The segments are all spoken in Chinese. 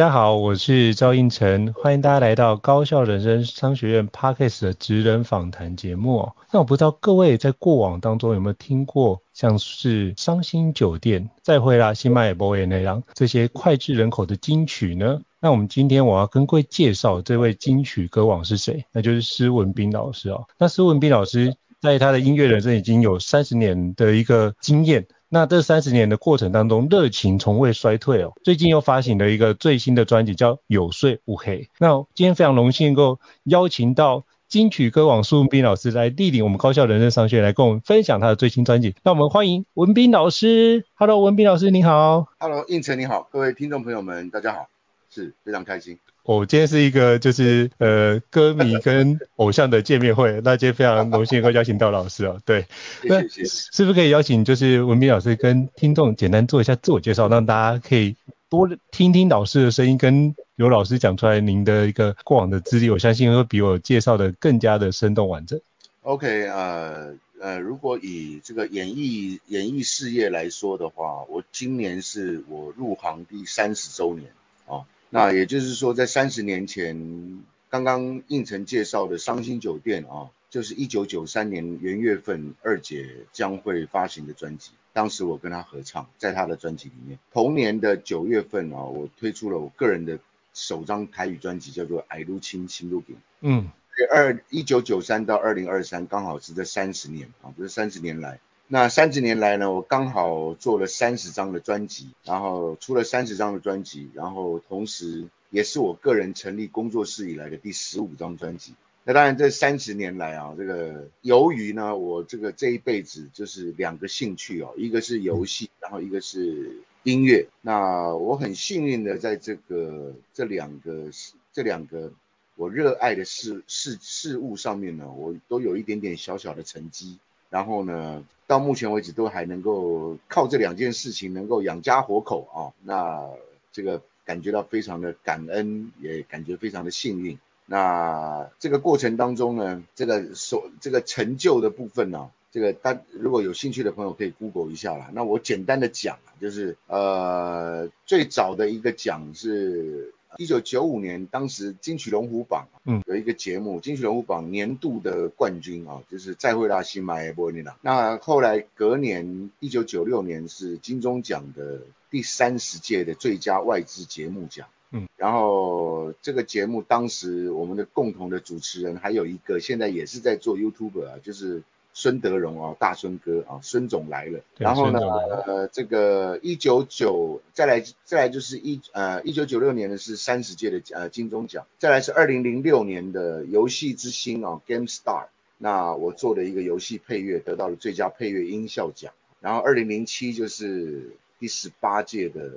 大家好，我是赵胤丞，欢迎大家来到高效人生商学院 Podcast 的职人访谈节目。那我不知道各位在过往当中有没有听过像是伤心酒店、再会啦、新马也波也那样这些脍炙人口的金曲呢？那我们今天我要跟各位介绍这位金曲歌王是谁，那就是施文斌老师哦。那施文斌老师在他的音乐人生已经有三十年的一个经验。那这三十年的过程当中，热情从未衰退哦。最近又发行了一个最新的专辑，叫《有睡乌黑》。那今天非常荣幸能够邀请到金曲歌王苏文斌老师来莅临我们高校人生商学院来跟我们分享他的最新专辑。那我们欢迎文斌老师。Hello，文斌老师你好。Hello，胤丞你好，各位听众朋友们大家好，是非常开心。我、哦、今天是一个就是呃歌迷跟偶像的见面会，那今天非常荣幸能够邀请到老师哦，对，那是不是可以邀请就是文斌老师跟听众简单做一下自我介绍，让大家可以多听听老师的声音，跟有老师讲出来您的一个过往的资历，我相信会比我介绍的更加的生动完整。OK，呃呃，如果以这个演艺演艺事业来说的话，我今年是我入行第三十周年啊。那也就是说，在三十年前，刚刚胤丞介绍的《伤心酒店》啊，就是一九九三年元月份二姐将会发行的专辑。当时我跟她合唱，在她的专辑里面。同年的九月份啊，我推出了我个人的首张台语专辑，叫做《矮路青青路饼》。嗯，二一九九三到二零二三，刚好是这三十年啊，不是三十年来。那三十年来呢，我刚好做了三十张的专辑，然后出了三十张的专辑，然后同时也是我个人成立工作室以来的第十五张专辑。那当然这三十年来啊，这个由于呢，我这个这一辈子就是两个兴趣哦，一个是游戏，然后一个是音乐。那我很幸运的在这个这两个这两个我热爱的事事事物上面呢，我都有一点点小小的成绩。然后呢，到目前为止都还能够靠这两件事情能够养家活口啊，那这个感觉到非常的感恩，也感觉非常的幸运。那这个过程当中呢，这个所这个成就的部分呢，这个大如果有兴趣的朋友可以 Google 一下啦。那我简单的讲，就是呃最早的一个奖是。一九九五年，当时金曲龙虎榜嗯有一个节目，嗯、金曲龙虎榜年度的冠军啊，就是再会啦，新马波尼娜。那后来隔年，一九九六年是金钟奖的第三十届的最佳外资节目奖。嗯，然后这个节目当时我们的共同的主持人还有一个，现在也是在做 YouTuber 啊，就是。孙德荣啊，大孙哥啊，孙总来了。然后呢，呃，这个一九九再来再来就是一呃一九九六年的是三十届的呃金钟奖，再来是二零零六年的游戏之星啊，Game Star。那我做的一个游戏配乐得到了最佳配乐音效奖。然后二零零七就是第十八届的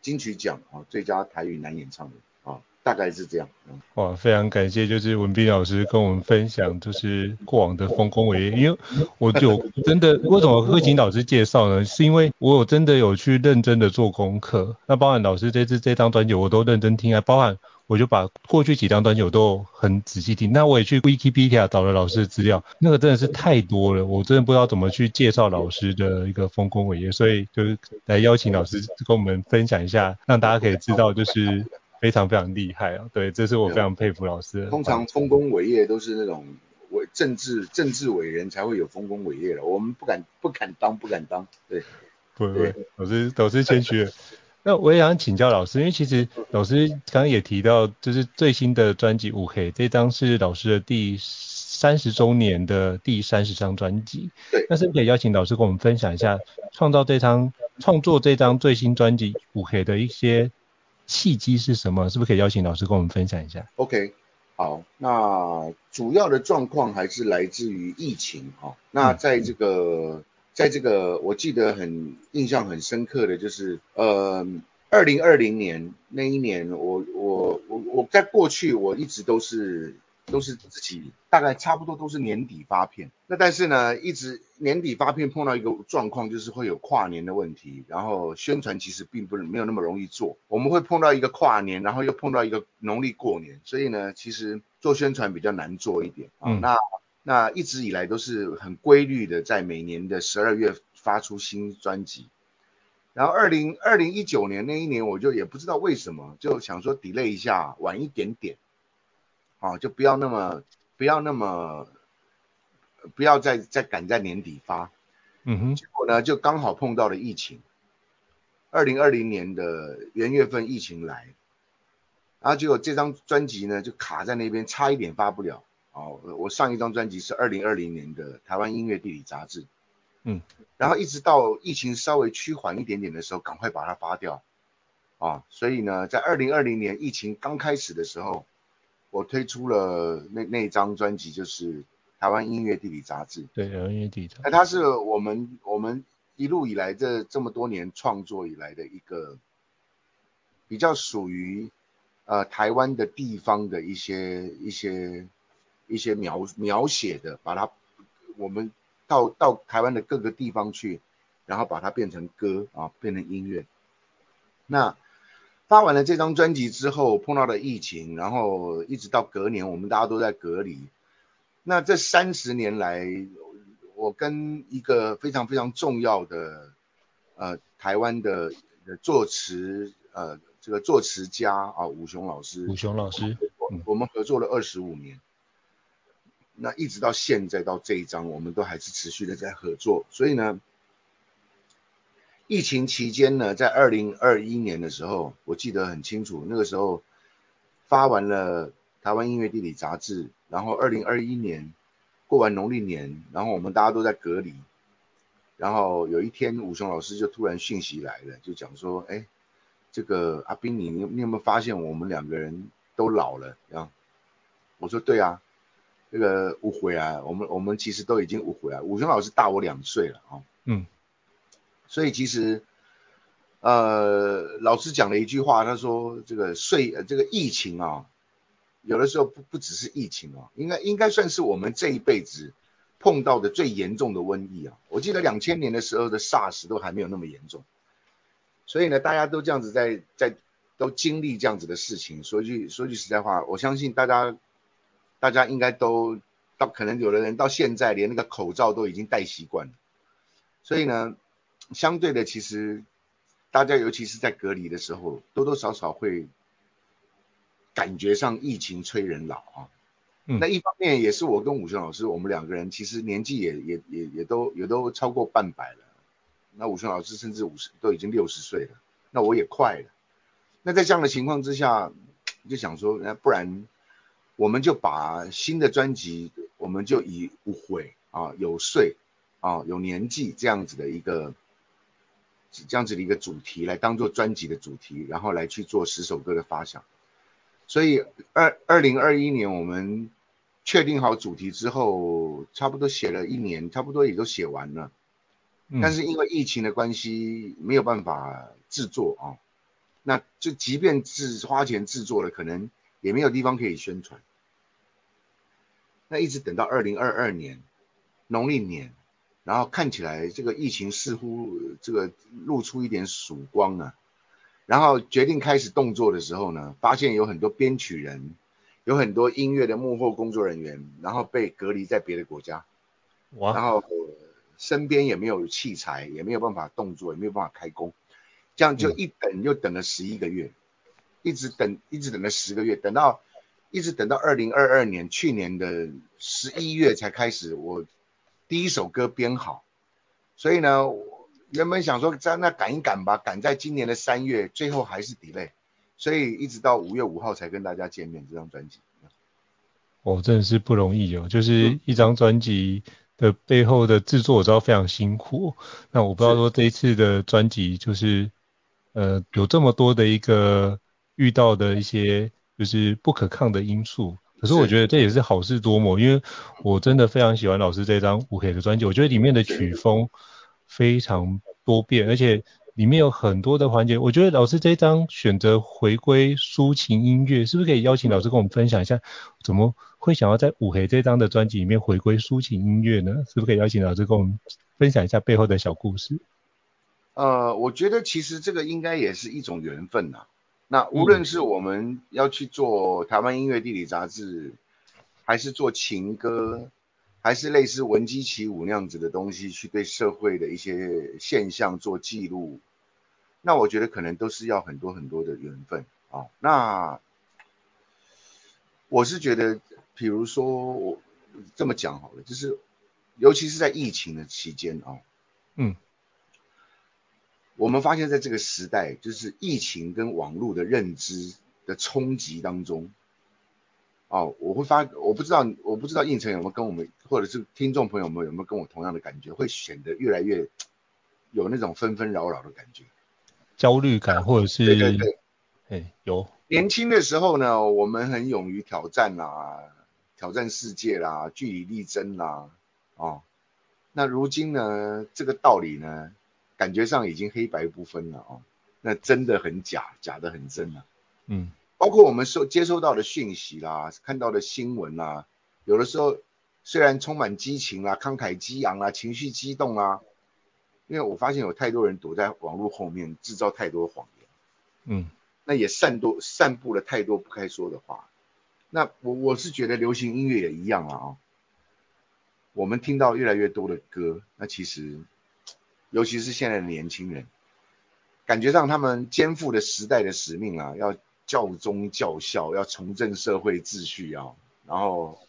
金曲奖啊，最佳台语男演唱人。大概是这样，嗯，哇，非常感谢，就是文斌老师跟我们分享，就是过往的丰功伟业。因为我就真的为什么会请老师介绍呢？是因为我有真的有去认真的做功课，那包含老师这次这张专辑我都认真听啊，包含我就把过去几张专辑我都很仔细听。那我也去 Wikipedia 找了老师的资料，那个真的是太多了，我真的不知道怎么去介绍老师的一个丰功伟业，所以就是来邀请老师跟我们分享一下，让大家可以知道就是。非常非常厉害啊！对，这是我非常佩服老师。通常丰功伟业都是那种伟政治政治伟人才会有丰功伟业的，我们不敢不敢当不敢当。对，不不，老师老师谦虚了。那我也想请教老师，因为其实老师刚刚也提到，就是最新的专辑《五黑》这张是老师的第三十周年的第三十张专辑。对，那是不是可以邀请老师跟我们分享一下创造这张创作这张最新专辑《五黑》的一些？契机是什么？是不是可以邀请老师跟我们分享一下？OK，好，那主要的状况还是来自于疫情哈。那在这个，在这个，我记得很印象很深刻的就是，呃，二零二零年那一年，我我我我在过去我一直都是。都是自己大概差不多都是年底发片，那但是呢，一直年底发片碰到一个状况，就是会有跨年的问题，然后宣传其实并不是没有那么容易做，我们会碰到一个跨年，然后又碰到一个农历过年，所以呢，其实做宣传比较难做一点。啊。嗯、那那一直以来都是很规律的，在每年的十二月发出新专辑，然后二零二零一九年那一年，我就也不知道为什么，就想说 delay 一下，晚一点点。啊，就不要那么，不要那么，不要再再赶在年底发，嗯哼，结果呢就刚好碰到了疫情，二零二零年的元月份疫情来，然后结果这张专辑呢就卡在那边，差一点发不了。哦，我上一张专辑是二零二零年的台湾音乐地理杂志，嗯，然后一直到疫情稍微趋缓一点点的时候，赶快把它发掉，啊，所以呢，在二零二零年疫情刚开始的时候。我推出了那那张专辑，就是《台湾音乐地理杂志》。对，台湾音乐地理杂志。那它是我们我们一路以来这这么多年创作以来的一个比较属于呃台湾的地方的一些一些一些描描写的，把它我们到到台湾的各个地方去，然后把它变成歌啊，变成音乐。那发完了这张专辑之后，碰到了疫情，然后一直到隔年，我们大家都在隔离。那这三十年来，我跟一个非常非常重要的呃台湾的作词呃这个作词家啊武雄老师，吴雄老师，我我们合作了二十五年，那一直到现在到这一张，我们都还是持续的在合作，所以呢。疫情期间呢，在二零二一年的时候，我记得很清楚，那个时候发完了台湾音乐地理杂志，然后二零二一年过完农历年，然后我们大家都在隔离，然后有一天武雄老师就突然讯息来了，就讲说，哎，这个阿彬你你有没有发现我们两个人都老了？啊，我说对啊，这个误会啊，我们我们其实都已经误会啊，武雄老师大我两岁了啊，嗯。所以其实，呃，老师讲了一句话，他说这个岁，这个疫情啊，有的时候不不只是疫情啊，应该应该算是我们这一辈子碰到的最严重的瘟疫啊。我记得两千年的时候的 SARS 都还没有那么严重，所以呢，大家都这样子在在都经历这样子的事情。说句说句实在话，我相信大家大家应该都到，可能有的人到现在连那个口罩都已经戴习惯了，所以呢。相对的，其实大家尤其是在隔离的时候，多多少少会感觉上疫情催人老啊。嗯。那一方面也是我跟武雄老师，我们两个人其实年纪也也也也都也都超过半百了。那武雄老师甚至五十都已经六十岁了，那我也快了。那在这样的情况之下，就想说，那不然我们就把新的专辑，我们就以无悔啊、有岁啊、有年纪这样子的一个。这样子的一个主题来当做专辑的主题，然后来去做十首歌的发想。所以二二零二一年我们确定好主题之后，差不多写了一年，差不多也都写完了。但是因为疫情的关系，没有办法制作啊。那就即便是花钱制作了，可能也没有地方可以宣传。那一直等到二零二二年农历年。然后看起来这个疫情似乎这个露出一点曙光啊，然后决定开始动作的时候呢，发现有很多编曲人，有很多音乐的幕后工作人员，然后被隔离在别的国家，哇，然后身边也没有器材，也没有办法动作，也没有办法开工，这样就一等又等了十一个月，一直等一直等了十个月，等到一直等到二零二二年去年的十一月才开始我。第一首歌编好，所以呢，原本想说在那赶一赶吧，赶在今年的三月，最后还是 delay，所以一直到五月五号才跟大家见面这张专辑。哦，真的是不容易哦，就是一张专辑的背后的制作我知道非常辛苦。那我不知道说这一次的专辑就是呃有这么多的一个遇到的一些就是不可抗的因素，可是我觉得这也是好事多磨，因为我真的非常喜欢老师这张五 K 的专辑，我觉得里面的曲风非常多变，而且里面有很多的环节。我觉得老师这张选择回归抒情音乐，是不是可以邀请老师跟我们分享一下，怎么会想要在五 K 这张的专辑里面回归抒情音乐呢？是不是可以邀请老师跟我们分享一下背后的小故事？呃，我觉得其实这个应该也是一种缘分呐。那无论是我们要去做台湾音乐地理杂志，还是做情歌，还是类似闻鸡起舞那样子的东西，去对社会的一些现象做记录，那我觉得可能都是要很多很多的缘分啊。那我是觉得，比如说我这么讲好了，就是尤其是在疫情的期间啊，嗯。我们发现，在这个时代，就是疫情跟网络的认知的冲击当中，哦，我会发，我不知道，我不知道胤丞有没有跟我们，或者是听众朋友们有没有跟我同样的感觉，会显得越来越有那种纷纷扰扰的感觉，焦虑感，或者是对对对，哎，有。年轻的时候呢，我们很勇于挑战啦，挑战世界啦，据理力争啦，哦，那如今呢，这个道理呢？感觉上已经黑白不分了哦，那真的很假，假的很真啊。嗯，包括我们收接收到的讯息啦，看到的新闻啦，有的时候虽然充满激情啦、慷慨激昂啦、情绪激动啦，因为我发现有太多人躲在网络后面制造太多谎言，嗯，那也散多散布了太多不该说的话。那我我是觉得流行音乐也一样啊，哦，我们听到越来越多的歌，那其实。尤其是现在的年轻人，感觉上他们肩负的时代的使命啊，要教宗教孝，要重振社会秩序啊，然后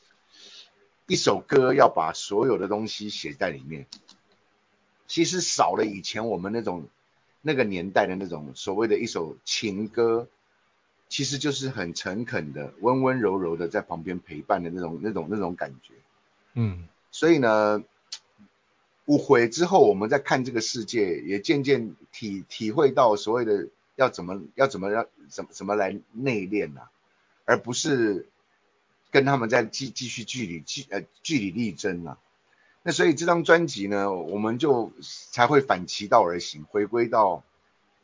一首歌要把所有的东西写在里面，其实少了以前我们那种那个年代的那种所谓的一首情歌，其实就是很诚恳的、温温柔柔的在旁边陪伴的那种、那种、那种感觉。嗯，所以呢。五回之后，我们再看这个世界，也渐渐体体会到所谓的要怎么要怎么让怎么怎么来内敛呐、啊，而不是跟他们在继继续据理据呃据理力争啊。那所以这张专辑呢，我们就才会反其道而行，回归到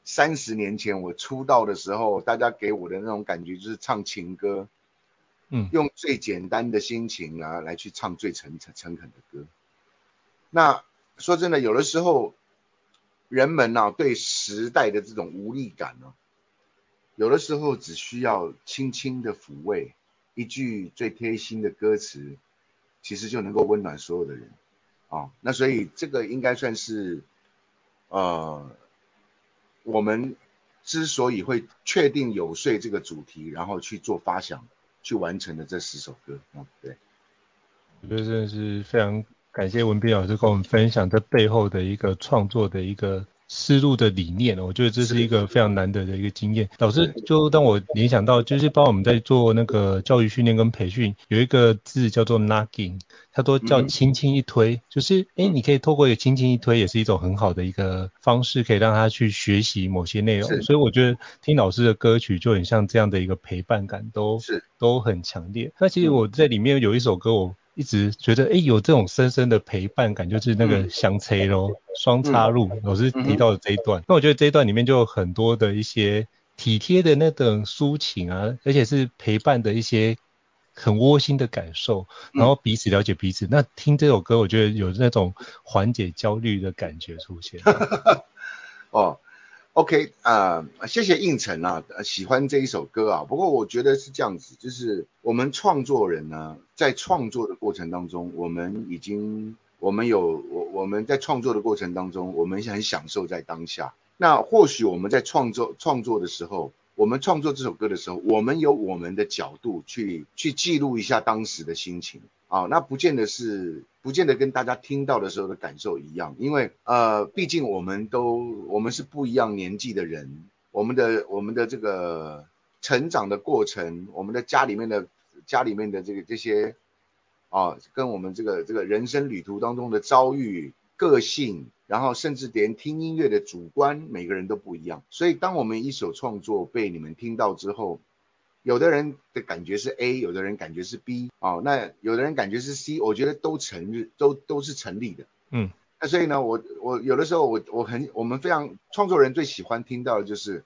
三十年前我出道的时候，大家给我的那种感觉就是唱情歌，嗯，用最简单的心情啊来去唱最诚诚诚恳的歌，那。说真的，有的时候人们呢、啊、对时代的这种无力感呢、有的时候只需要轻轻的抚慰，一句最贴心的歌词，其实就能够温暖所有的人啊。那所以这个应该算是呃，我们之所以会确定有岁这个主题，然后去做发想，去完成的这十首歌嗯。对，我觉得真的是非常。感谢文斌老师跟我们分享这背后的一个创作的一个思路的理念，我觉得这是一个非常难得的一个经验。老师就当我联想到，就是帮我们在做那个教育训练跟培训，有一个字叫做 nudging，它都叫轻轻一推，就是哎，你可以透过一个轻轻一推，也是一种很好的一个方式，可以让他去学习某些内容。所以我觉得听老师的歌曲就很像这样的一个陪伴感，都是都很强烈。那其实我在里面有一首歌，我。一直觉得，哎，有这种深深的陪伴感，就是那个相车咯，双插入，老师提到的这一段。那我觉得这一段里面就有很多的一些体贴的那种抒情啊，而且是陪伴的一些很窝心的感受，然后彼此了解彼此。那听这首歌，我觉得有那种缓解焦虑的感觉出现。哦。OK 啊、呃，谢谢应承啊，喜欢这一首歌啊。不过我觉得是这样子，就是我们创作人呢，在创作的过程当中，我们已经，我们有我我们在创作的过程当中，我们很享受在当下。那或许我们在创作创作的时候，我们创作这首歌的时候，我们有我们的角度去去记录一下当时的心情。啊，那不见得是，不见得跟大家听到的时候的感受一样，因为呃，毕竟我们都我们是不一样年纪的人，我们的我们的这个成长的过程，我们的家里面的家里面的这个这些啊，跟我们这个这个人生旅途当中的遭遇、个性，然后甚至连听音乐的主观，每个人都不一样，所以当我们一首创作被你们听到之后，有的人的感觉是 A，有的人感觉是 B，哦，那有的人感觉是 C，我觉得都成立，都都是成立的。嗯，那所以呢，我我有的时候我我很我们非常创作人最喜欢听到的就是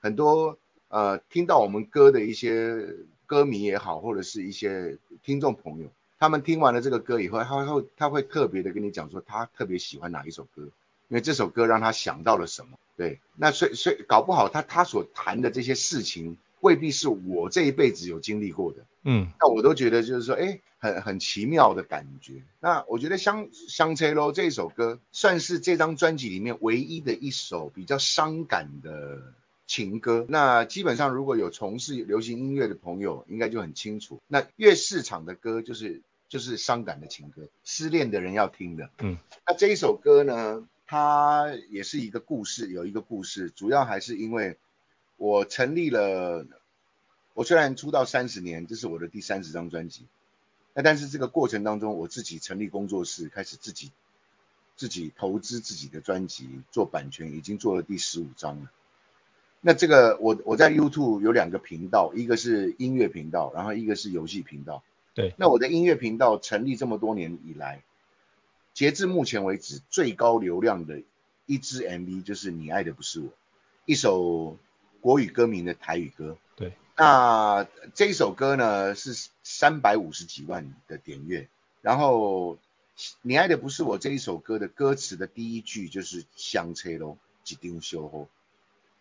很多呃听到我们歌的一些歌迷也好，或者是一些听众朋友，他们听完了这个歌以后，他会他会特别的跟你讲说他特别喜欢哪一首歌，因为这首歌让他想到了什么。对，那所以所以搞不好他他所谈的这些事情。未必是我这一辈子有经历过的，嗯，那我都觉得就是说，哎，很很奇妙的感觉。那我觉得香香车咯这一首歌，算是这张专辑里面唯一的一首比较伤感的情歌。那基本上如果有从事流行音乐的朋友，应该就很清楚，那越市场的歌就是就是伤感的情歌，失恋的人要听的。嗯，那这一首歌呢，它也是一个故事，有一个故事，主要还是因为。我成立了，我虽然出道三十年，这是我的第三十张专辑，那但是这个过程当中，我自己成立工作室，开始自己自己投资自己的专辑，做版权，已经做了第十五张了。那这个我我在 YouTube 有两个频道，一个是音乐频道，然后一个是游戏频道。对。那我的音乐频道成立这么多年以来，截至目前为止最高流量的一支 MV 就是《你爱的不是我》，一首。国语歌名的台语歌，对，那这一首歌呢是三百五十几万的点阅，然后你爱的不是我这一首歌的歌词的第一句就是香车咯，一张烧予，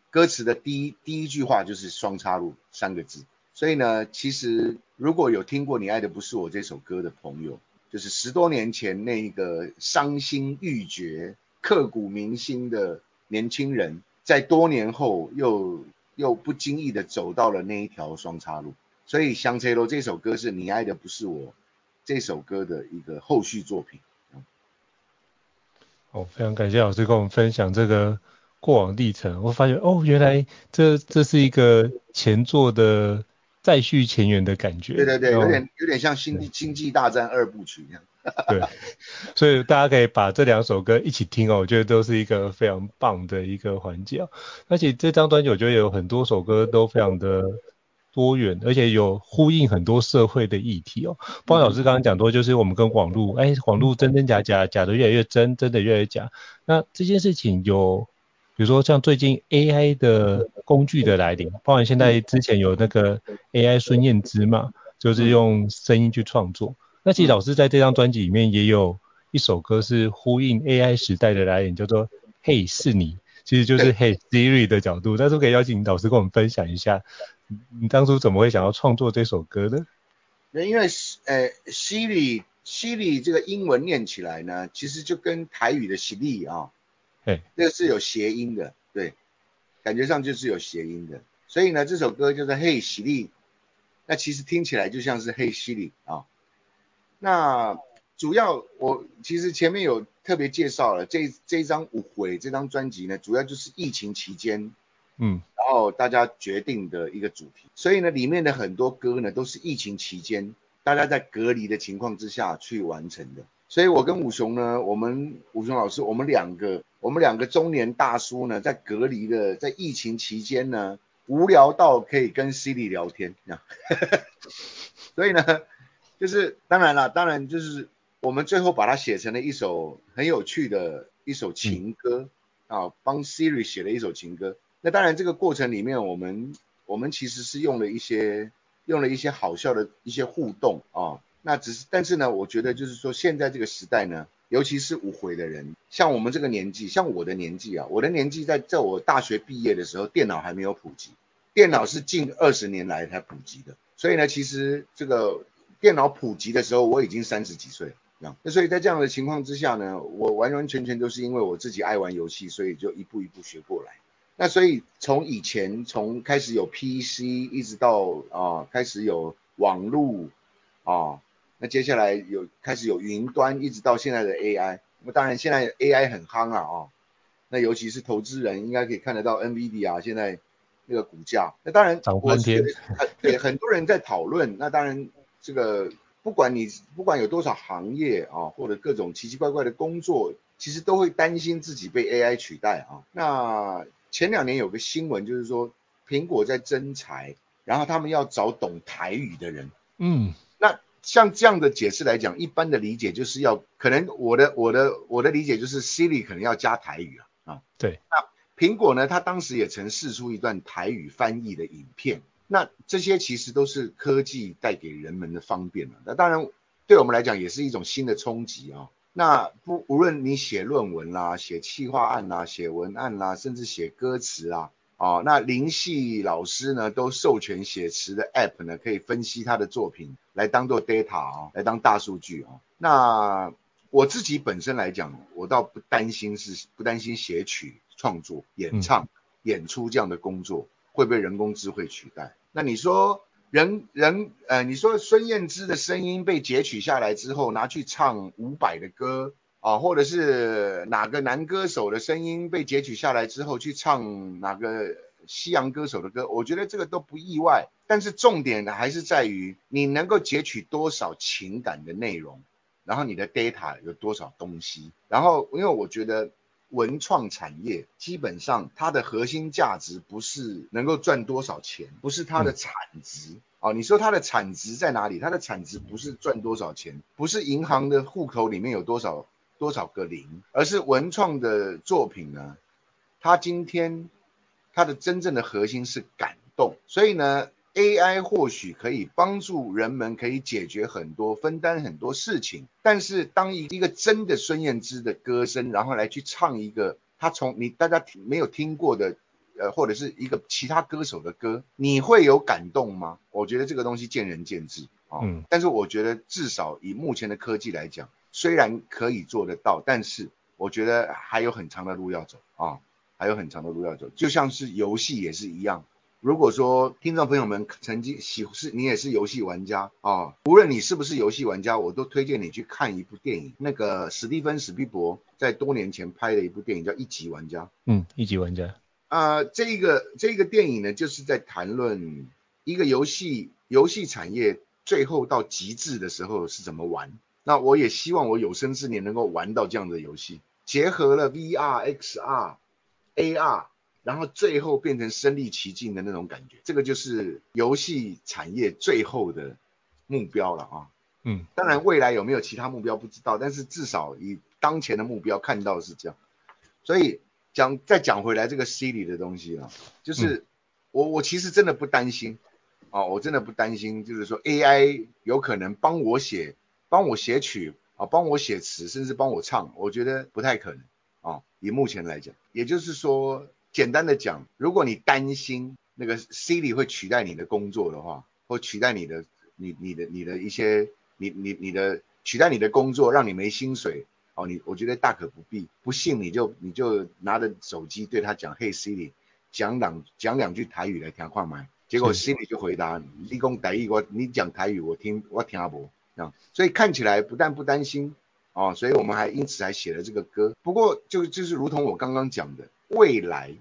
歌词的第一第一句话就是双叉路三个字，所以呢，其实如果有听过你爱的不是我这首歌的朋友，就是十多年前那个伤心欲绝、刻骨铭心的年轻人。在多年后又又不经意的走到了那一条双叉路，所以《香车路》这首歌是你爱的不是我这首歌的一个后续作品。哦，非常感谢老师跟我们分享这个过往历程。我发现哦，原来这这是一个前作的再续前缘的感觉。对对对，有点有点像星《星星际大战二部曲》一样。对，所以大家可以把这两首歌一起听哦，我觉得都是一个非常棒的一个环节哦。而且这张专辑我觉得有很多首歌都非常的多元，而且有呼应很多社会的议题哦。包括老师刚刚讲多，就是我们跟网络，哎，网络真真假假，假的越来越真，真的越来越假。那这件事情有，比如说像最近 AI 的工具的来临，包含现在之前有那个 AI 孙燕姿嘛，就是用声音去创作。那其实老师在这张专辑里面也有一首歌是呼应 AI 时代的来临，叫做《嘿是你》，其实就是《Hey Siri》的角度。但是可以邀请老师跟我们分享一下，你当初怎么会想要创作这首歌呢？那因为呃，Siri Siri 这个英文念起来呢，其实就跟台语的 Siri 啊，嘿，这个是有谐音的，对，感觉上就是有谐音的。所以呢，这首歌就是 Hey Siri，那其实听起来就像是 Hey Siri 啊。那主要我其实前面有特别介绍了这这一张无悔这张专辑呢，主要就是疫情期间，嗯，然后大家决定的一个主题，所以呢里面的很多歌呢都是疫情期间大家在隔离的情况之下去完成的，所以我跟武雄呢，我们武雄老师，我们两个我们两个中年大叔呢，在隔离的在疫情期间呢，无聊到可以跟 Siri 聊天，所以呢。就是当然了，当然就是我们最后把它写成了一首很有趣的一首情歌，嗯、啊，帮 Siri 写了一首情歌。那当然这个过程里面，我们我们其实是用了一些用了一些好笑的一些互动啊。那只是但是呢，我觉得就是说现在这个时代呢，尤其是无悔的人，像我们这个年纪，像我的年纪啊，我的年纪在在我大学毕业的时候，电脑还没有普及，电脑是近二十年来才普及的。所以呢，其实这个。电脑普及的时候，我已经三十几岁了。那所以在这样的情况之下呢，我完完全全都是因为我自己爱玩游戏，所以就一步一步学过来。那所以从以前从开始有 PC，一直到啊、开始有网络啊，那接下来有开始有云端，一直到现在的 AI。那当然现在 AI 很夯啊啊，那尤其是投资人应该可以看得到 NVIDIA 现在那个股价。那当然对很多人在讨论。那当然。这个不管你不管有多少行业啊，或者各种奇奇怪怪的工作，其实都会担心自己被 AI 取代啊。那前两年有个新闻就是说，苹果在征才然后他们要找懂台语的人。嗯，那像这样的解释来讲，一般的理解就是要可能我的我的我的理解就是 Siri 可能要加台语啊啊。对。那苹果呢，它当时也曾试出一段台语翻译的影片。那这些其实都是科技带给人们的方便了。那当然，对我们来讲也是一种新的冲击啊。那不无论你写论文啦、写企划案啦、写文案啦，甚至写歌词啦，啊，那林系老师呢都授权写词的 App 呢，可以分析他的作品来当做 data 啊，来当大数据啊。那我自己本身来讲，我倒不担心是不担心写曲创作、演唱、演出这样的工作会被人工智慧取代。那你说人人呃，你说孙燕姿的声音被截取下来之后拿去唱伍佰的歌啊，或者是哪个男歌手的声音被截取下来之后去唱哪个西洋歌手的歌，我觉得这个都不意外。但是重点呢还是在于你能够截取多少情感的内容，然后你的 data 有多少东西，然后因为我觉得。文创产业基本上它的核心价值不是能够赚多少钱，不是它的产值啊。你说它的产值在哪里？它的产值不是赚多少钱，不是银行的户口里面有多少多少个零，而是文创的作品呢，它今天它的真正的核心是感动，所以呢。AI 或许可以帮助人们可以解决很多、分担很多事情，但是当一一个真的孙燕姿的歌声，然后来去唱一个他从你大家没有听过的，呃，或者是一个其他歌手的歌，你会有感动吗？我觉得这个东西见仁见智啊。嗯。但是我觉得至少以目前的科技来讲，虽然可以做得到，但是我觉得还有很长的路要走啊，还有很长的路要走，就像是游戏也是一样。如果说听众朋友们曾经喜是你也是游戏玩家啊，无论你是不是游戏玩家，我都推荐你去看一部电影。那个史蒂芬史蒂博在多年前拍的一部电影叫《一级玩家》。嗯，一级玩家。啊、呃，这个这个电影呢，就是在谈论一个游戏游戏产业最后到极致的时候是怎么玩。那我也希望我有生之年能够玩到这样的游戏，结合了 VR、XR、AR。然后最后变成身临其境的那种感觉，这个就是游戏产业最后的目标了啊。嗯，当然未来有没有其他目标不知道，但是至少以当前的目标看到是这样。所以讲再讲回来这个 Siri 的东西啊，就是我我其实真的不担心啊，我真的不担心，就是说 AI 有可能帮我写帮我写曲啊，帮我写词，甚至帮我唱，我觉得不太可能啊。以目前来讲，也就是说。简单的讲，如果你担心那个 Siri 会取代你的工作的话，或取代你的、你、你的、你的一些、你、你、你的取代你的工作，让你没薪水，哦，你我觉得大可不必。不信你就你就拿着手机对他讲，嘿 Siri，讲两讲两句台语来听话麦？结果 Siri 就回答你，你讲台语我你讲台语我听我听不啊，所以看起来不但不担心啊，所以我们还因此还写了这个歌。不过就就是如同我刚刚讲的。未来，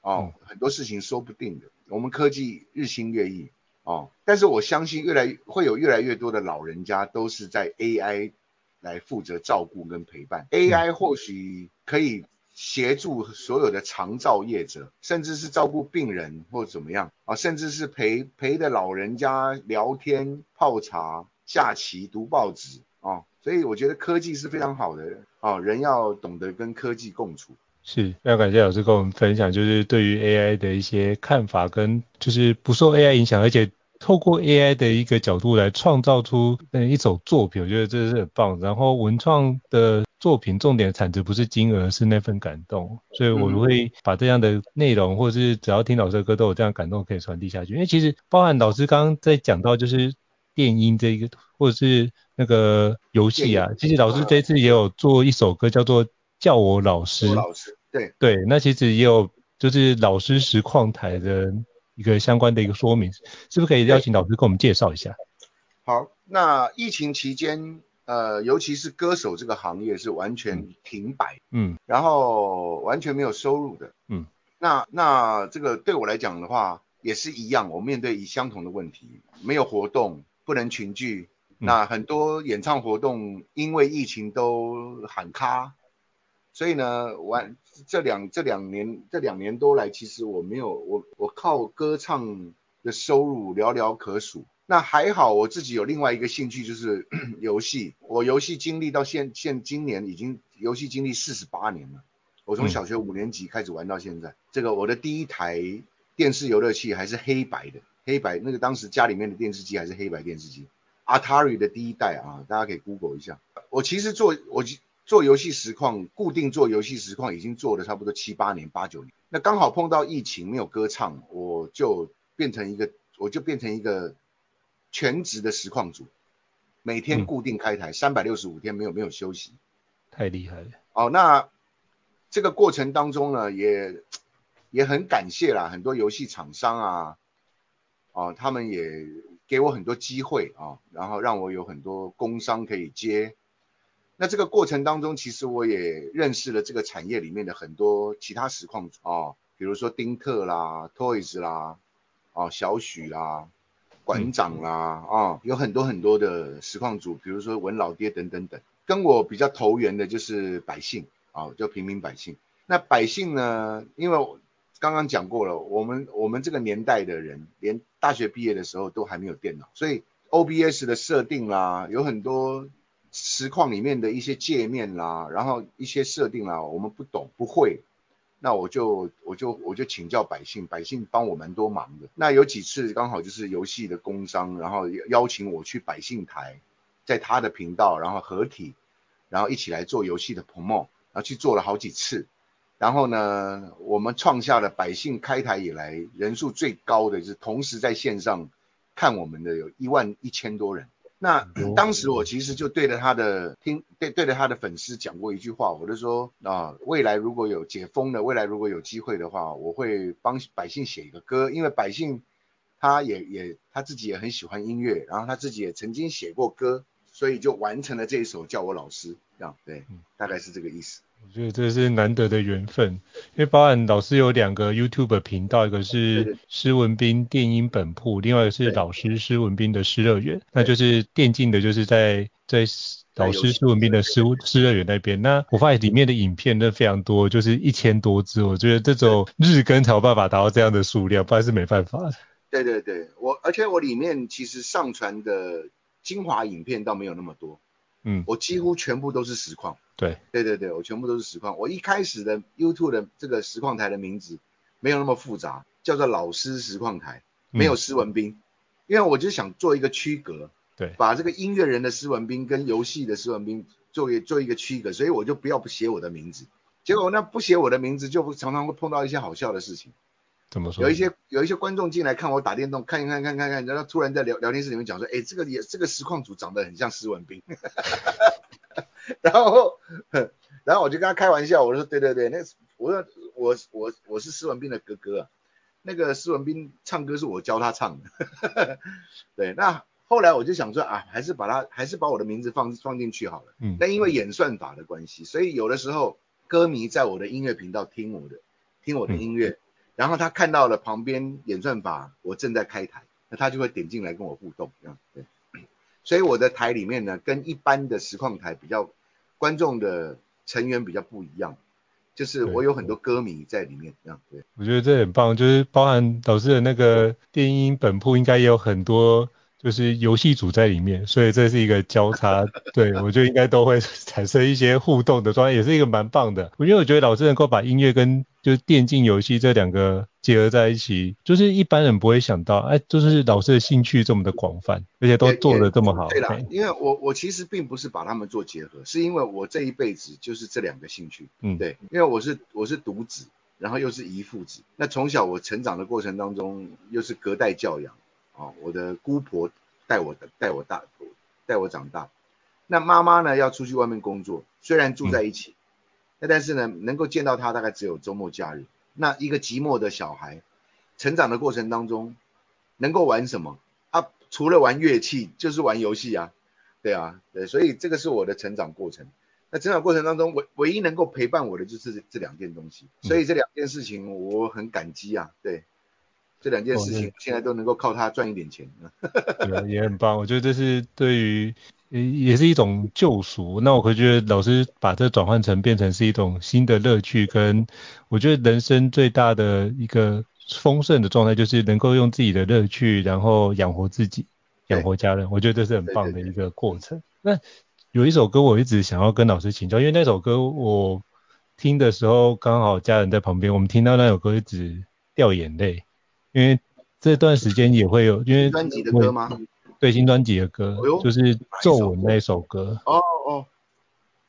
哦，很多事情说不定的。我们科技日新月异，哦，但是我相信越来会有越来越多的老人家都是在 AI 来负责照顾跟陪伴。AI 或许可以协助所有的长照业者，甚至是照顾病人或怎么样啊，甚至是陪陪着老人家聊天、泡茶、下棋、读报纸啊。所以我觉得科技是非常好的啊，人要懂得跟科技共处。是，非常感谢老师跟我们分享，就是对于 AI 的一些看法，跟就是不受 AI 影响，而且透过 AI 的一个角度来创造出嗯一首作品，我觉得这是很棒。然后文创的作品重点产值不是金额，是那份感动。所以我会把这样的内容，或者是只要听老师的歌都有这样感动可以传递下去。因为其实包含老师刚刚在讲到就是电音这一个，或者是那个游戏啊，其实老师这次也有做一首歌叫做。叫我老师，老师，对。对，那其实也有就是老师实况台的一个相关的一个说明，是不是可以邀请老师跟我们介绍一下？好，那疫情期间，呃，尤其是歌手这个行业是完全停摆，嗯，然后完全没有收入的，嗯，那那这个对我来讲的话也是一样，我面对以相同的问题，没有活动，不能群聚，嗯，那很多演唱活动因为疫情都喊卡。所以呢，完这两这两年这两年多来，其实我没有我我靠歌唱的收入寥寥可数。那还好，我自己有另外一个兴趣就是 游戏。我游戏经历到现现今年已经游戏经历四十八年了。我从小学五年级开始玩到现在。嗯、这个我的第一台电视游乐器还是黑白的，黑白那个当时家里面的电视机还是黑白电视机，Atari 的第一代啊，大家可以 Google 一下。我其实做我做游戏实况，固定做游戏实况已经做了差不多七八年、八九年。那刚好碰到疫情没有歌唱，我就变成一个，我就变成一个全职的实况组，每天固定开台，三百六十五天没有没有休息，太厉害了。哦，那。这个过程当中呢，也也很感谢啦，很多游戏厂商啊，啊，他们也给我很多机会啊，然后让我有很多工商可以接。那这个过程当中，其实我也认识了这个产业里面的很多其他实况啊，比如说丁特啦、Toys 啦、啊小许啦、馆长啦、啊，有很多很多的实况组，比如说文老爹等等等。跟我比较投缘的就是百姓。啊，就平民百姓。那百姓呢？因为刚刚讲过了，我们我们这个年代的人，连大学毕业的时候都还没有电脑，所以 OBS 的设定啦，有很多实况里面的一些界面啦，然后一些设定啦，我们不懂不会，那我就我就我就请教百姓，百姓帮我蛮多忙的。那有几次刚好就是游戏的工商，然后邀请我去百姓台，在他的频道，然后合体，然后一起来做游戏的 promo。然后去做了好几次，然后呢，我们创下了百姓开台以来人数最高的，就是同时在线上看我们的有一万一千多人。那当时我其实就对着他的听对对着他的粉丝讲过一句话，我就说啊，未来如果有解封的，未来如果有机会的话，我会帮百姓写一个歌，因为百姓他也也他自己也很喜欢音乐，然后他自己也曾经写过歌。所以就完成了这一首叫我老师，这样对，大概是这个意思。我觉得这是难得的缘分，因为包含老师有两个 YouTube 频道，一个是施文斌电音本铺，另外一个是老师施文斌的施乐园，那就是电竞的，就是在在老师施文斌的施施乐园那边。那我发现里面的影片都非常多，就是一千多支，我觉得这种日更才有办法达到这样的数量，不然是没办法的。对对对，我而且我里面其实上传的。精华影片倒没有那么多，嗯，我几乎全部都是实况，对，对对对，我全部都是实况。我一开始的 YouTube 的这个实况台的名字没有那么复杂，叫做老师实况台，没有施文斌，嗯、因为我就想做一个区隔，对，把这个音乐人的施文斌跟游戏的施文斌做一做一个区隔，所以我就不要不写我的名字，结果那不写我的名字，就常常会碰到一些好笑的事情。怎么说？有一些有一些观众进来看我打电动，看一看看看看，然后突然在聊聊天室里面讲说，哎，这个也这个实况组长得很像施文斌，然后然后我就跟他开玩笑，我说对对对，那我说我我我是施文斌的哥哥啊，那个施文斌唱歌是我教他唱的，对，那后来我就想说啊，还是把他还是把我的名字放放进去好了，嗯，但因为演算法的关系，所以有的时候歌迷在我的音乐频道听我的听我的音乐。嗯然后他看到了旁边演算法，我正在开台，那他就会点进来跟我互动，这样对。所以我的台里面呢，跟一般的实况台比较，观众的成员比较不一样，就是我有很多歌迷在里面，这样对。我觉得这很棒，就是包含导师的那个电音本铺，应该也有很多。就是游戏组在里面，所以这是一个交叉，对，我觉得应该都会产生一些互动的状态，也是一个蛮棒的。因为我觉得老师能够把音乐跟就是电竞游戏这两个结合在一起，就是一般人不会想到，哎，就是老师的兴趣这么的广泛，而且都做得这么好。对啦，因为我我其实并不是把他们做结合，是因为我这一辈子就是这两个兴趣，嗯，对，因为我是我是独子，然后又是遗父子，那从小我成长的过程当中又是隔代教养。哦，我的姑婆带我的带我大带我长大，那妈妈呢要出去外面工作，虽然住在一起，那、嗯、但是呢能够见到她大概只有周末假日。那一个寂寞的小孩，成长的过程当中能够玩什么啊？除了玩乐器就是玩游戏啊，对啊，对，所以这个是我的成长过程。那成长过程当中唯唯一能够陪伴我的就是这两件东西，所以这两件事情我很感激啊，对。这两件事情现在都能够靠他赚一点钱，对，也很棒。我觉得这是对于，也是一种救赎。那我会觉得老师把这转换成变成是一种新的乐趣，跟我觉得人生最大的一个丰盛的状态，就是能够用自己的乐趣，然后养活自己，养活家人。我觉得这是很棒的一个过程。那有一首歌我一直想要跟老师请教，因为那首歌我听的时候刚好家人在旁边，我们听到那首歌一直掉眼泪，因为这段时间也会有，因为专辑的歌吗？对，新专辑的歌，哎、就是皱纹那首歌。哦哦，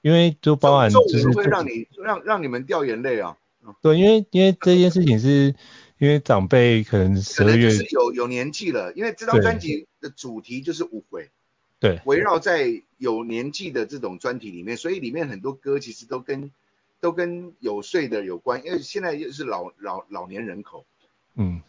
因为就包含就是会让你让让你们掉眼泪啊。对，因为因为这件事情是因为长辈可能十二月是有有年纪了，因为这张专辑的主题就是无悔。对，围绕在有年纪的这种专题里面，所以里面很多歌其实都跟都跟有岁的有关，因为现在又是老老老年人口，嗯，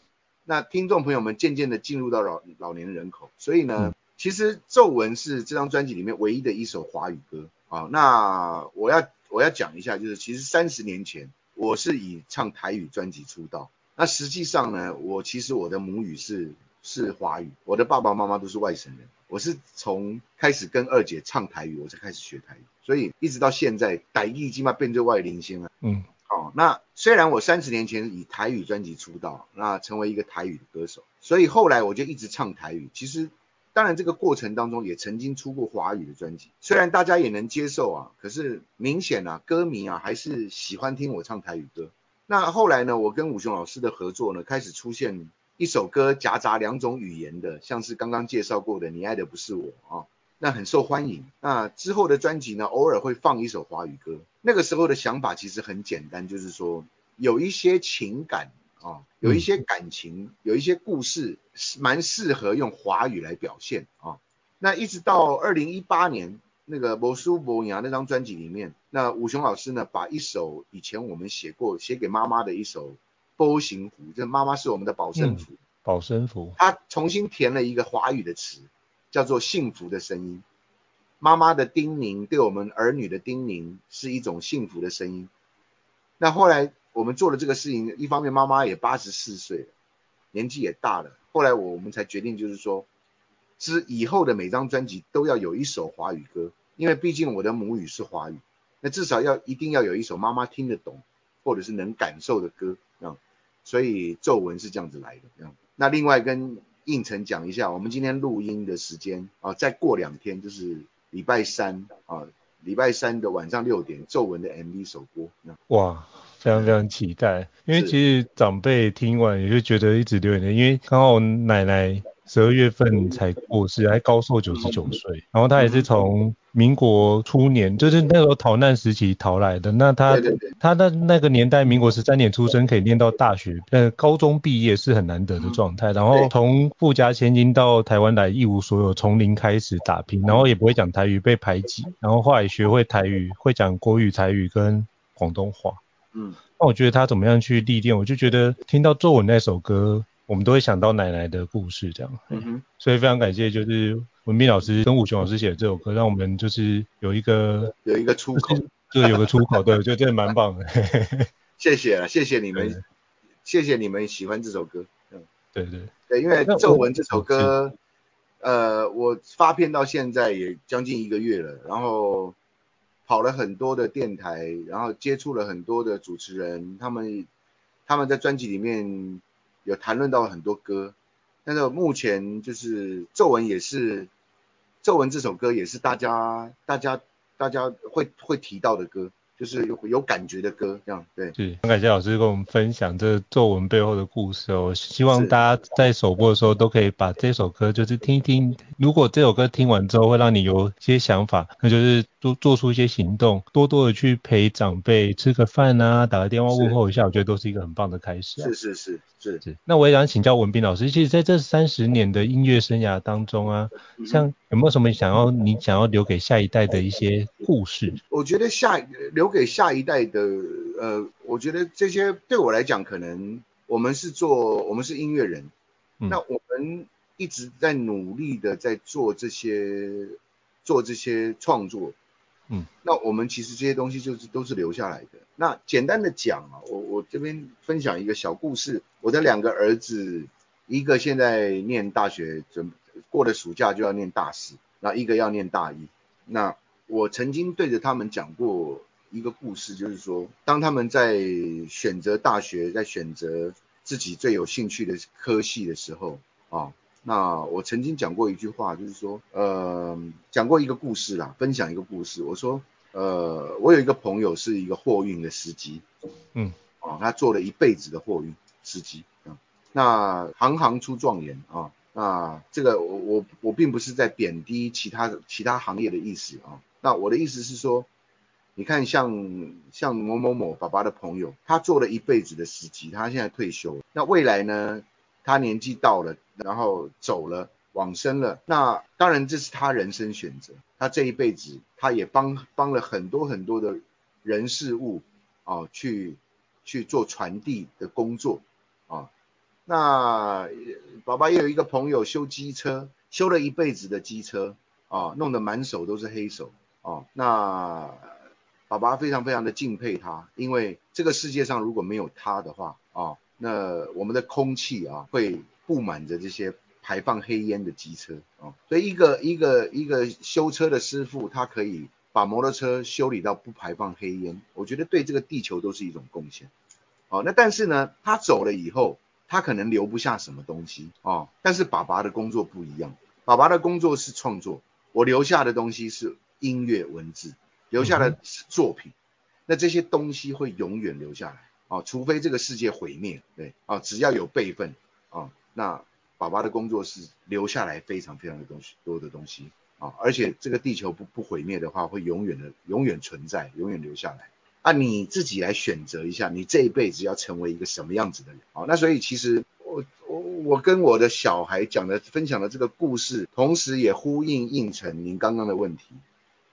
那听众朋友们渐渐的进入到老老年人口，所以呢，嗯、其实皱纹是这张专辑里面唯一的一首华语歌啊。那我要我要讲一下，就是其实三十年前我是以唱台语专辑出道，那实际上呢，我其实我的母语是是华语，我的爸爸妈妈都是外省人。我是从开始跟二姐唱台语，我才开始学台语，所以一直到现在，台语基本上变成外灵星了。嗯，好、哦，那虽然我三十年前以台语专辑出道，那成为一个台语的歌手，所以后来我就一直唱台语。其实，当然这个过程当中也曾经出过华语的专辑，虽然大家也能接受啊，可是明显啊，歌迷啊还是喜欢听我唱台语歌。那后来呢，我跟武雄老师的合作呢，开始出现。一首歌夹杂两种语言的，像是刚刚介绍过的《你爱的不是我》啊，那很受欢迎。那之后的专辑呢，偶尔会放一首华语歌。那个时候的想法其实很简单，就是说有一些情感啊，有一些感情，有一些故事，蛮适合用华语来表现啊。那一直到二零一八年那个《无输无赢》那张专辑里面，那武雄老师呢，把一首以前我们写过写给妈妈的一首。波形符，这妈妈是我们的保身符。嗯、保身符。他重新填了一个华语的词，叫做幸福的声音。妈妈的叮咛，对我们儿女的叮咛，是一种幸福的声音。那后来我们做了这个事情，一方面妈妈也八十四岁了，年纪也大了。后来我们才决定，就是说，之以后的每张专辑都要有一首华语歌，因为毕竟我的母语是华语，那至少要一定要有一首妈妈听得懂，或者是能感受的歌。所以皱纹是这样子来的，那另外跟应承讲一下，我们今天录音的时间啊，再过两天就是礼拜三啊，礼拜三的晚上六点，皱纹的 MV 首播。哇，非常非常期待，因为其实长辈听完也就觉得一直流眼泪，因为刚好奶奶十二月份才过世，还高寿九十九岁，然后她也是从。民国初年，就是那时候逃难时期逃来的。那他他的那个年代，民国十三年出生，可以念到大学，呃，高中毕业是很难得的状态。然后从富家千金到台湾来，一无所有，从零开始打拼，然后也不会讲台语，被排挤，然后后来学会台语，会讲国语、台语跟广东话。嗯，那我觉得他怎么样去历练，我就觉得听到作文那首歌，我们都会想到奶奶的故事，这样。嗯哼，所以非常感谢，就是。文斌老师跟武雄老师写的这首歌，让我们就是有一个有一个出口，就有个出口，对，我觉得真的蛮棒的。谢谢啊，谢谢你们，谢谢你们喜欢这首歌。嗯，对对对，因为皱纹这首歌，呃，我发片到现在也将近一个月了，然后跑了很多的电台，然后接触了很多的主持人，他们他们在专辑里面有谈论到很多歌。但是目前就是皱纹也是，皱纹这首歌也是大家大家大家会会提到的歌。就是有有感觉的歌，这样对。是，很感谢老师跟我们分享这作文背后的故事哦。希望大家在首播的时候都可以把这首歌就是听一听。如果这首歌听完之后会让你有些想法，那就是多做出一些行动，多多的去陪长辈吃个饭啊，打个电话问候一下，我觉得都是一个很棒的开始啊。是是是是是。那我也想请教文斌老师，其实在这三十年的音乐生涯当中啊，像有没有什么想要你想要留给下一代的一些故事？我觉得下留。留给下一代的，呃，我觉得这些对我来讲，可能我们是做，我们是音乐人，嗯，那我们一直在努力的在做这些，做这些创作，嗯，那我们其实这些东西就是都是留下来的。那简单的讲啊，我我这边分享一个小故事，我的两个儿子，一个现在念大学，准过了暑假就要念大四，那一个要念大一，那我曾经对着他们讲过。一个故事就是说，当他们在选择大学，在选择自己最有兴趣的科系的时候啊，那我曾经讲过一句话，就是说，呃，讲过一个故事啦，分享一个故事。我说，呃，我有一个朋友是一个货运的司机，嗯，啊，他做了一辈子的货运司机啊，那行行出状元啊，那这个我我我并不是在贬低其他其他行业的意思啊，那我的意思是说。你看像，像某某某爸爸的朋友，他做了一辈子的司机，他现在退休了。那未来呢？他年纪到了，然后走了，往生了。那当然这是他人生选择。他这一辈子，他也帮帮了很多很多的人事物啊，去去做传递的工作啊。那爸爸也有一个朋友修机车，修了一辈子的机车啊，弄得满手都是黑手啊。那爸爸非常非常的敬佩他，因为这个世界上如果没有他的话啊，那我们的空气啊会布满着这些排放黑烟的机车啊，所以一个一个一个修车的师傅，他可以把摩托车修理到不排放黑烟，我觉得对这个地球都是一种贡献。哦，那但是呢，他走了以后，他可能留不下什么东西啊，但是爸爸的工作不一样，爸爸的工作是创作，我留下的东西是音乐文字。留下的作品，那这些东西会永远留下来啊，除非这个世界毁灭，对啊，只要有备份啊，那爸爸的工作是留下来非常非常的东西多的东西啊，而且这个地球不不毁灭的话，会永远的永远存在，永远留下来啊，你自己来选择一下，你这一辈子要成为一个什么样子的人啊？那所以其实我我我跟我的小孩讲的分享的这个故事，同时也呼应应成您刚刚的问题，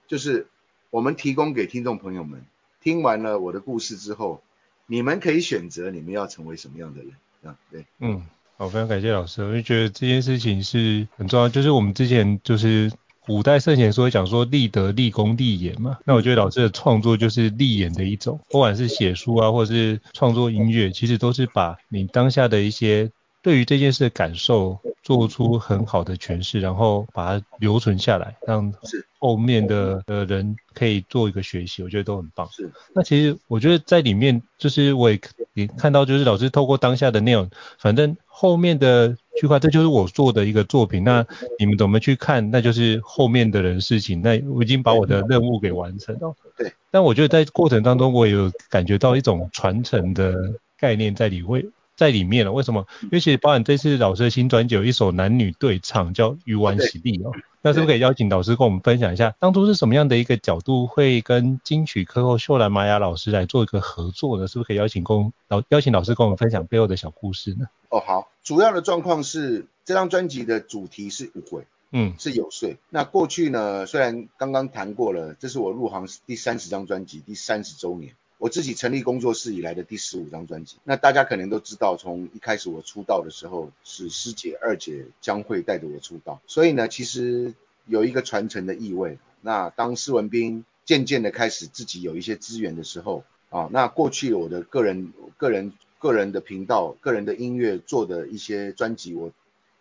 就是。我们提供给听众朋友们，听完了我的故事之后，你们可以选择你们要成为什么样的人。啊？对，嗯，好，非常感谢老师，我就觉得这件事情是很重要，就是我们之前就是古代圣贤说讲说立德、立功、立言嘛，那我觉得老师的创作就是立言的一种，不管是写书啊，或者是创作音乐，其实都是把你当下的一些对于这件事的感受做出很好的诠释，然后把它留存下来，让后面的的人可以做一个学习，我觉得都很棒。是。那其实我觉得在里面，就是我也也看到，就是老师透过当下的内容，反正后面的区块，这就是我做的一个作品。那你们怎么去看？那就是后面的人事情。那我已经把我的任务给完成了。对。但我觉得在过程当中，我也有感觉到一种传承的概念在里会。在里面了，为什么？因为其实包含这次老师的新专辑有一首男女对唱，叫《鱼丸喜力》哦。那是不是可以邀请老师跟我们分享一下，当初是什么样的一个角度会跟金曲歌后秀兰玛雅老师来做一个合作呢？是不是可以邀请公老邀请老师跟我们分享背后的小故事呢？哦，好，主要的状况是这张专辑的主题是无悔，嗯，是有岁。那过去呢，虽然刚刚谈过了，这是我入行第三十张专辑，第三十周年。我自己成立工作室以来的第十五张专辑，那大家可能都知道，从一开始我出道的时候是师姐、二姐江蕙带着我出道，所以呢，其实有一个传承的意味。那当施文斌渐渐的开始自己有一些资源的时候，啊，那过去我的个人、个人、个人的频道、个人的音乐做的一些专辑，我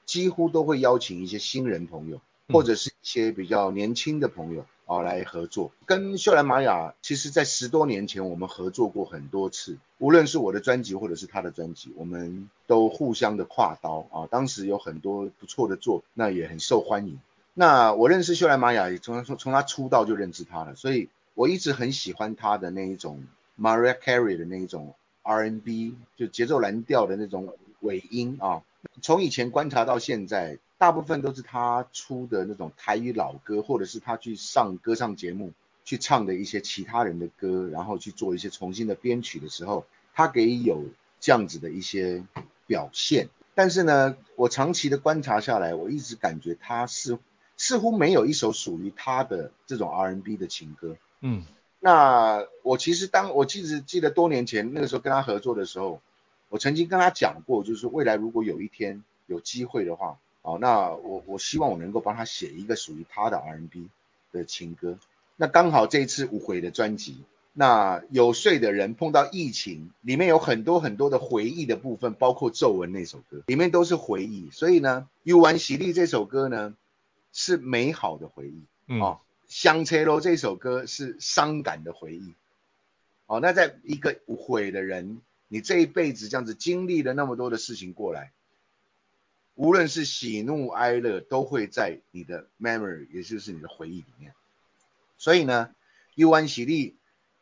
几乎都会邀请一些新人朋友，或者是一些比较年轻的朋友。好，来合作，跟秀兰玛雅，其实在十多年前我们合作过很多次，无论是我的专辑或者是他的专辑，我们都互相的跨刀啊。当时有很多不错的作，那也很受欢迎。那我认识秀兰玛雅，也从从从他出道就认识他了，所以我一直很喜欢他的那一种 Mariah Carey 的那一种 R&B，就节奏蓝调的那种尾音啊。从以前观察到现在。大部分都是他出的那种台语老歌，或者是他去上歌唱节目去唱的一些其他人的歌，然后去做一些重新的编曲的时候，他可以有这样子的一些表现。但是呢，我长期的观察下来，我一直感觉他是似乎没有一首属于他的这种 R&B 的情歌。嗯，那我其实当我记得记得多年前那个时候跟他合作的时候，我曾经跟他讲过，就是未来如果有一天有机会的话。哦，那我我希望我能够帮他写一个属于他的 R&B 的情歌。那刚好这一次无悔的专辑，那有睡的人碰到疫情，里面有很多很多的回忆的部分，包括皱纹那首歌，里面都是回忆。所以呢，鱼丸喜力这首歌呢是美好的回忆。嗯。哦，香车楼这首歌是伤感的回忆。哦，那在一个无悔的人你这一辈子这样子经历了那么多的事情过来，无论是喜怒哀乐，都会在你的 memory，也就是你的回忆里面。所以呢，忧欢喜力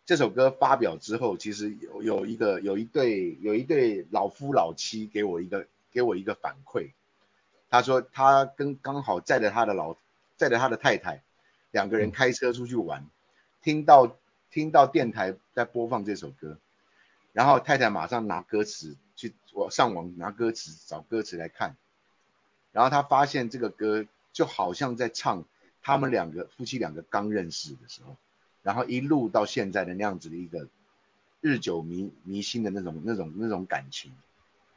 这首歌发表之后，其实有有一个有一对有一对老夫老妻给我一个给我一个反馈，他说他跟刚好载着他的老载着他的太太，两个人开车出去玩，嗯、听到听到电台在播放这首歌。然后太太马上拿歌词去我上网拿歌词找歌词来看，然后他发现这个歌就好像在唱他们两个夫妻两个刚认识的时候，然后一路到现在的那样子的一个日久弥弥新的那种那种那种感情，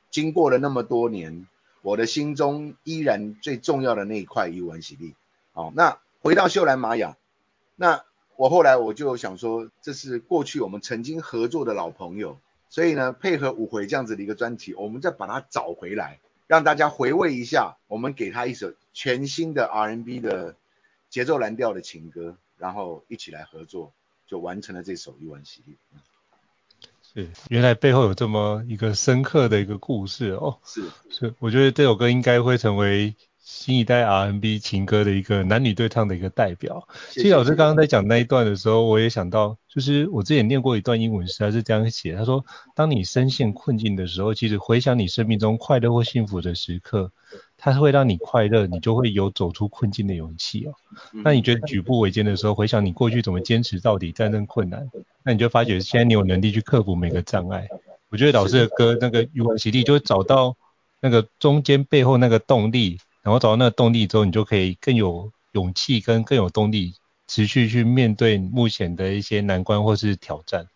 经过了那么多年，我的心中依然最重要的那一块忧欢喜力。好，那回到秀兰玛雅，那。我后来我就想说，这是过去我们曾经合作的老朋友，所以呢，配合五回这样子的一个专辑，我们再把它找回来，让大家回味一下。我们给他一首全新的 R&B 的节奏蓝调的情歌，然后一起来合作，就完成了这首《一晚系列》。是，原来背后有这么一个深刻的一个故事哦。是是，我觉得这首歌应该会成为。新一代 R&B 情歌的一个男女对唱的一个代表。谢谢。其实老师刚刚在讲那一段的时候，我也想到，就是我之前念过一段英文诗，他是这样写，他说：当你深陷困境的时候，其实回想你生命中快乐或幸福的时刻，它会让你快乐，你就会有走出困境的勇气哦。那你觉得举步维艰的时候，回想你过去怎么坚持到底，战胜困难，那你就发觉现在你有能力去克服每个障碍。我觉得老师的歌那个忧欢喜力，就会找到那个中间背后那个动力。然后找到那个动力之后，你就可以更有勇气跟更有动力，持续去面对目前的一些难关或是挑战。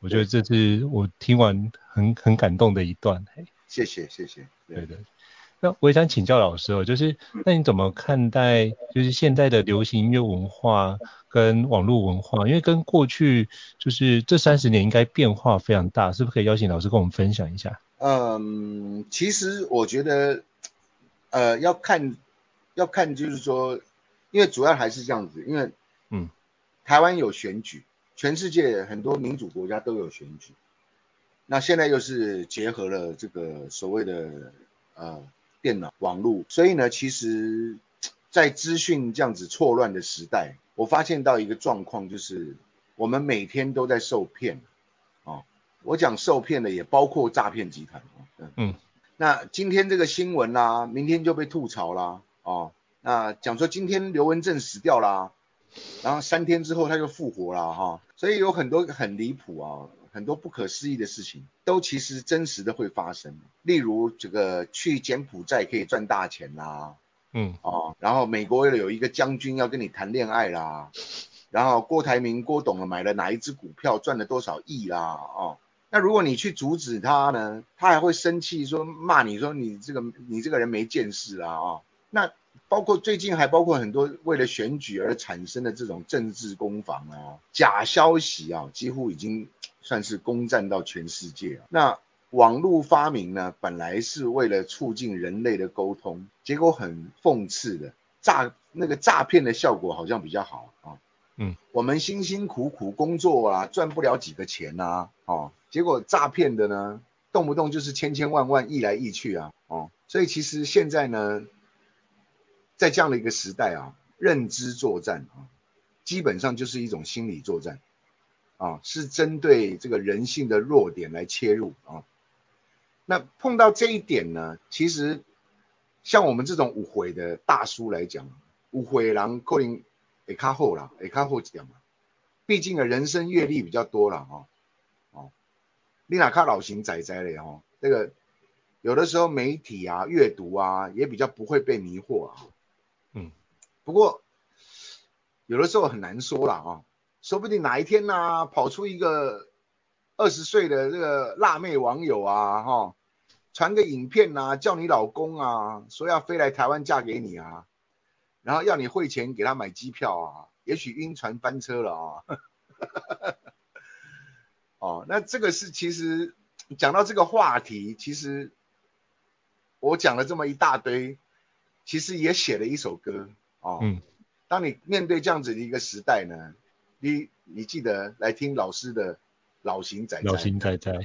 我觉得这是我听完很很感动的一段。谢谢谢谢。对的。对那我也想请教老师哦，就是那你怎么看待就是现在的流行音乐文化跟网络文化？因为跟过去就是这三十年应该变化非常大，是不是可以邀请老师跟我们分享一下？嗯，其实我觉得。呃，要看，要看，就是说，因为主要还是这样子，因为，嗯，台湾有选举，全世界很多民主国家都有选举，那现在又是结合了这个所谓的呃电脑网络，所以呢，其实，在资讯这样子错乱的时代，我发现到一个状况，就是我们每天都在受骗，哦，我讲受骗的也包括诈骗集团，嗯。嗯那今天这个新闻啦、啊，明天就被吐槽啦，哦，那讲说今天刘文正死掉啦，然后三天之后他就复活了哈、哦，所以有很多很离谱啊，很多不可思议的事情都其实真实的会发生，例如这个去柬埔寨可以赚大钱啦，嗯，哦，然后美国有一个将军要跟你谈恋爱啦，然后郭台铭郭董买了哪一只股票赚了多少亿啦，哦。那如果你去阻止他呢，他还会生气，说骂你说你这个你这个人没见识啊啊、哦！那包括最近还包括很多为了选举而产生的这种政治攻防啊，假消息啊，几乎已经算是攻占到全世界了。那网络发明呢，本来是为了促进人类的沟通，结果很讽刺的诈那个诈骗的效果好像比较好啊。嗯，我们辛辛苦苦工作啊，赚不了几个钱呐、啊，哦。结果诈骗的呢，动不动就是千千万万亿来亿去啊，哦，所以其实现在呢，在这样的一个时代啊，认知作战啊，基本上就是一种心理作战啊，是针对这个人性的弱点来切入啊。那碰到这一点呢，其实像我们这种五悔的大叔来讲，五回人可能会较好啦，会较好一点嘛，毕竟啊，人生阅历比较多了啊。你哪看老型仔仔嘞哈，这个有的时候媒体啊、阅读啊也比较不会被迷惑啊。嗯，不过有的时候很难说了啊，说不定哪一天呢、啊，跑出一个二十岁的这个辣妹网友啊哈，传个影片啊，叫你老公啊，说要飞来台湾嫁给你啊，然后要你汇钱给他买机票啊，也许晕船翻车了啊。哦，那这个是其实讲到这个话题，其实我讲了这么一大堆，其实也写了一首歌哦。嗯。当你面对这样子的一个时代呢，你你记得来听老师的老型仔仔。老型仔仔。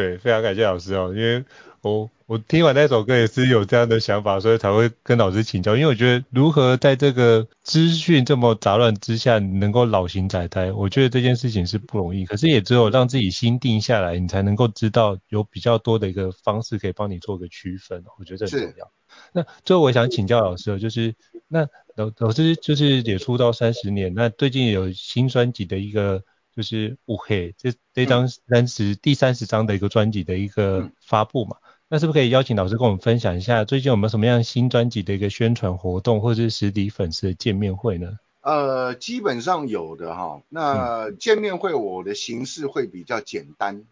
对，非常感谢老师哦，因为我我听完那首歌也是有这样的想法，所以才会跟老师请教。因为我觉得如何在这个资讯这么杂乱之下，你能够老行仔仔，我觉得这件事情是不容易。可是也只有让自己心定下来，你才能够知道有比较多的一个方式可以帮你做个区分。我觉得这很重要。那最后我想请教老师，就是那老老师就是也出道三十年，那最近有新专辑的一个。就是五黑这这张三十、嗯、第三十张的一个专辑的一个发布嘛，嗯、那是不是可以邀请老师跟我们分享一下最近有没有什么样新专辑的一个宣传活动，或者是实体粉丝的见面会呢？呃，基本上有的哈，那见面会我的形式会比较简单，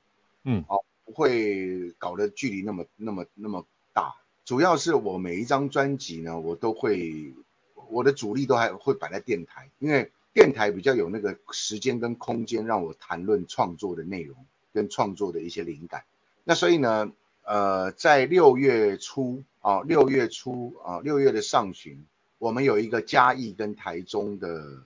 嗯，哦，不会搞得距离那么那么那么大，主要是我每一张专辑呢，我都会我的主力都还会摆在电台，因为。电台比较有那个时间跟空间让我谈论创作的内容跟创作的一些灵感。那所以呢，呃，在六月初啊，六月初啊，六月的上旬，我们有一个嘉义跟台中的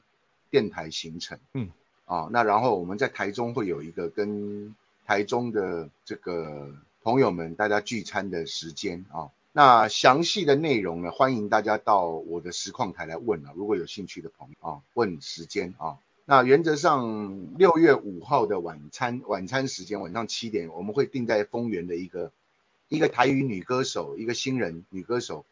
电台行程。嗯。啊，那然后我们在台中会有一个跟台中的这个朋友们大家聚餐的时间啊。那详细的内容呢，欢迎大家到我的实况台来问啊，如果有兴趣的朋友啊，问时间啊。那原则上六月五号的晚餐晚餐时间晚上七点，我们会定在丰原的一个一个台语女歌手，一个新人女歌手，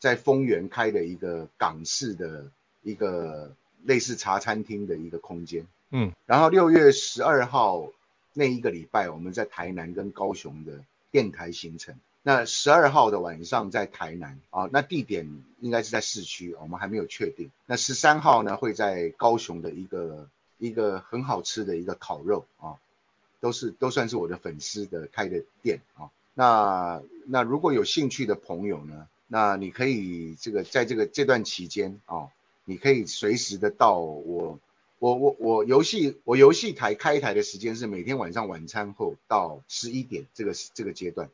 在丰原开的一个港式的一个类似茶餐厅的一个空间。嗯，然后六月十二号那一个礼拜，我们在台南跟高雄的电台行程。那十二号的晚上在台南啊，那地点应该是在市区，我们还没有确定。那十三号呢，会在高雄的一个一个很好吃的一个烤肉啊，都是都算是我的粉丝的开的店啊。那那如果有兴趣的朋友呢，那你可以这个在这个这段期间啊，你可以随时的到我我我我游戏我游戏台开台的时间是每天晚上晚餐后到十一点这个这个阶段。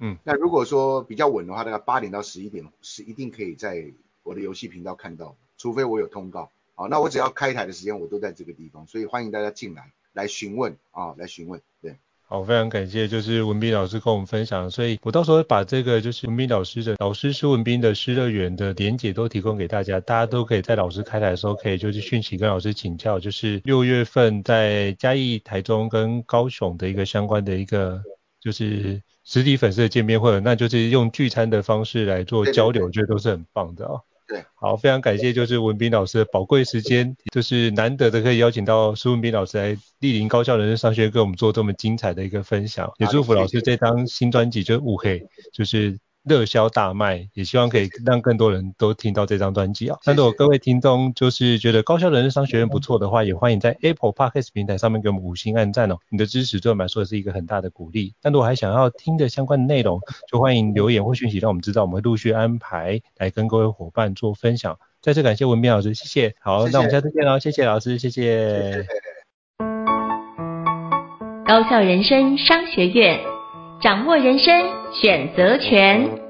嗯，那如果说比较稳的话，大概八点到十一点是一定可以在我的游戏频道看到，除非我有通告。好，那我只要开台的时间，我都在这个地方，所以欢迎大家进来来询问啊，来询问。对，好，非常感谢，就是文斌老师跟我们分享，所以我到时候会把这个就是文斌老师的老师施文斌的诗乐园的连结都提供给大家，大家都可以在老师开台的时候可以就是讯息跟老师请教，就是六月份在嘉义、台中跟高雄的一个相关的一个就是。实体粉丝的见面会，那就是用聚餐的方式来做交流，我觉得都是很棒的哦。对，好，非常感谢，就是文斌老师的宝贵时间，就是难得的可以邀请到苏文斌老师来莅临高校人生商学院，跟我们做这么精彩的一个分享，也祝福老师这张新专辑就是乌黑，就是。热销大卖，也希望可以让更多人都听到这张专辑啊。那如果各位听众就是觉得高校人生商学院不错的话，也欢迎在 Apple Podcast 平台上面给我们五星按赞哦。你的支持对我们来说也是一个很大的鼓励。那如果还想要听的相关的内容，就欢迎留言或讯息让我们知道，我们会陆续安排来跟各位伙伴做分享。再次感谢文斌老师，谢谢。好，谢谢，那我们下次见喽，谢谢老师，谢谢。谢谢。高校人生商学院。掌握人生选择权。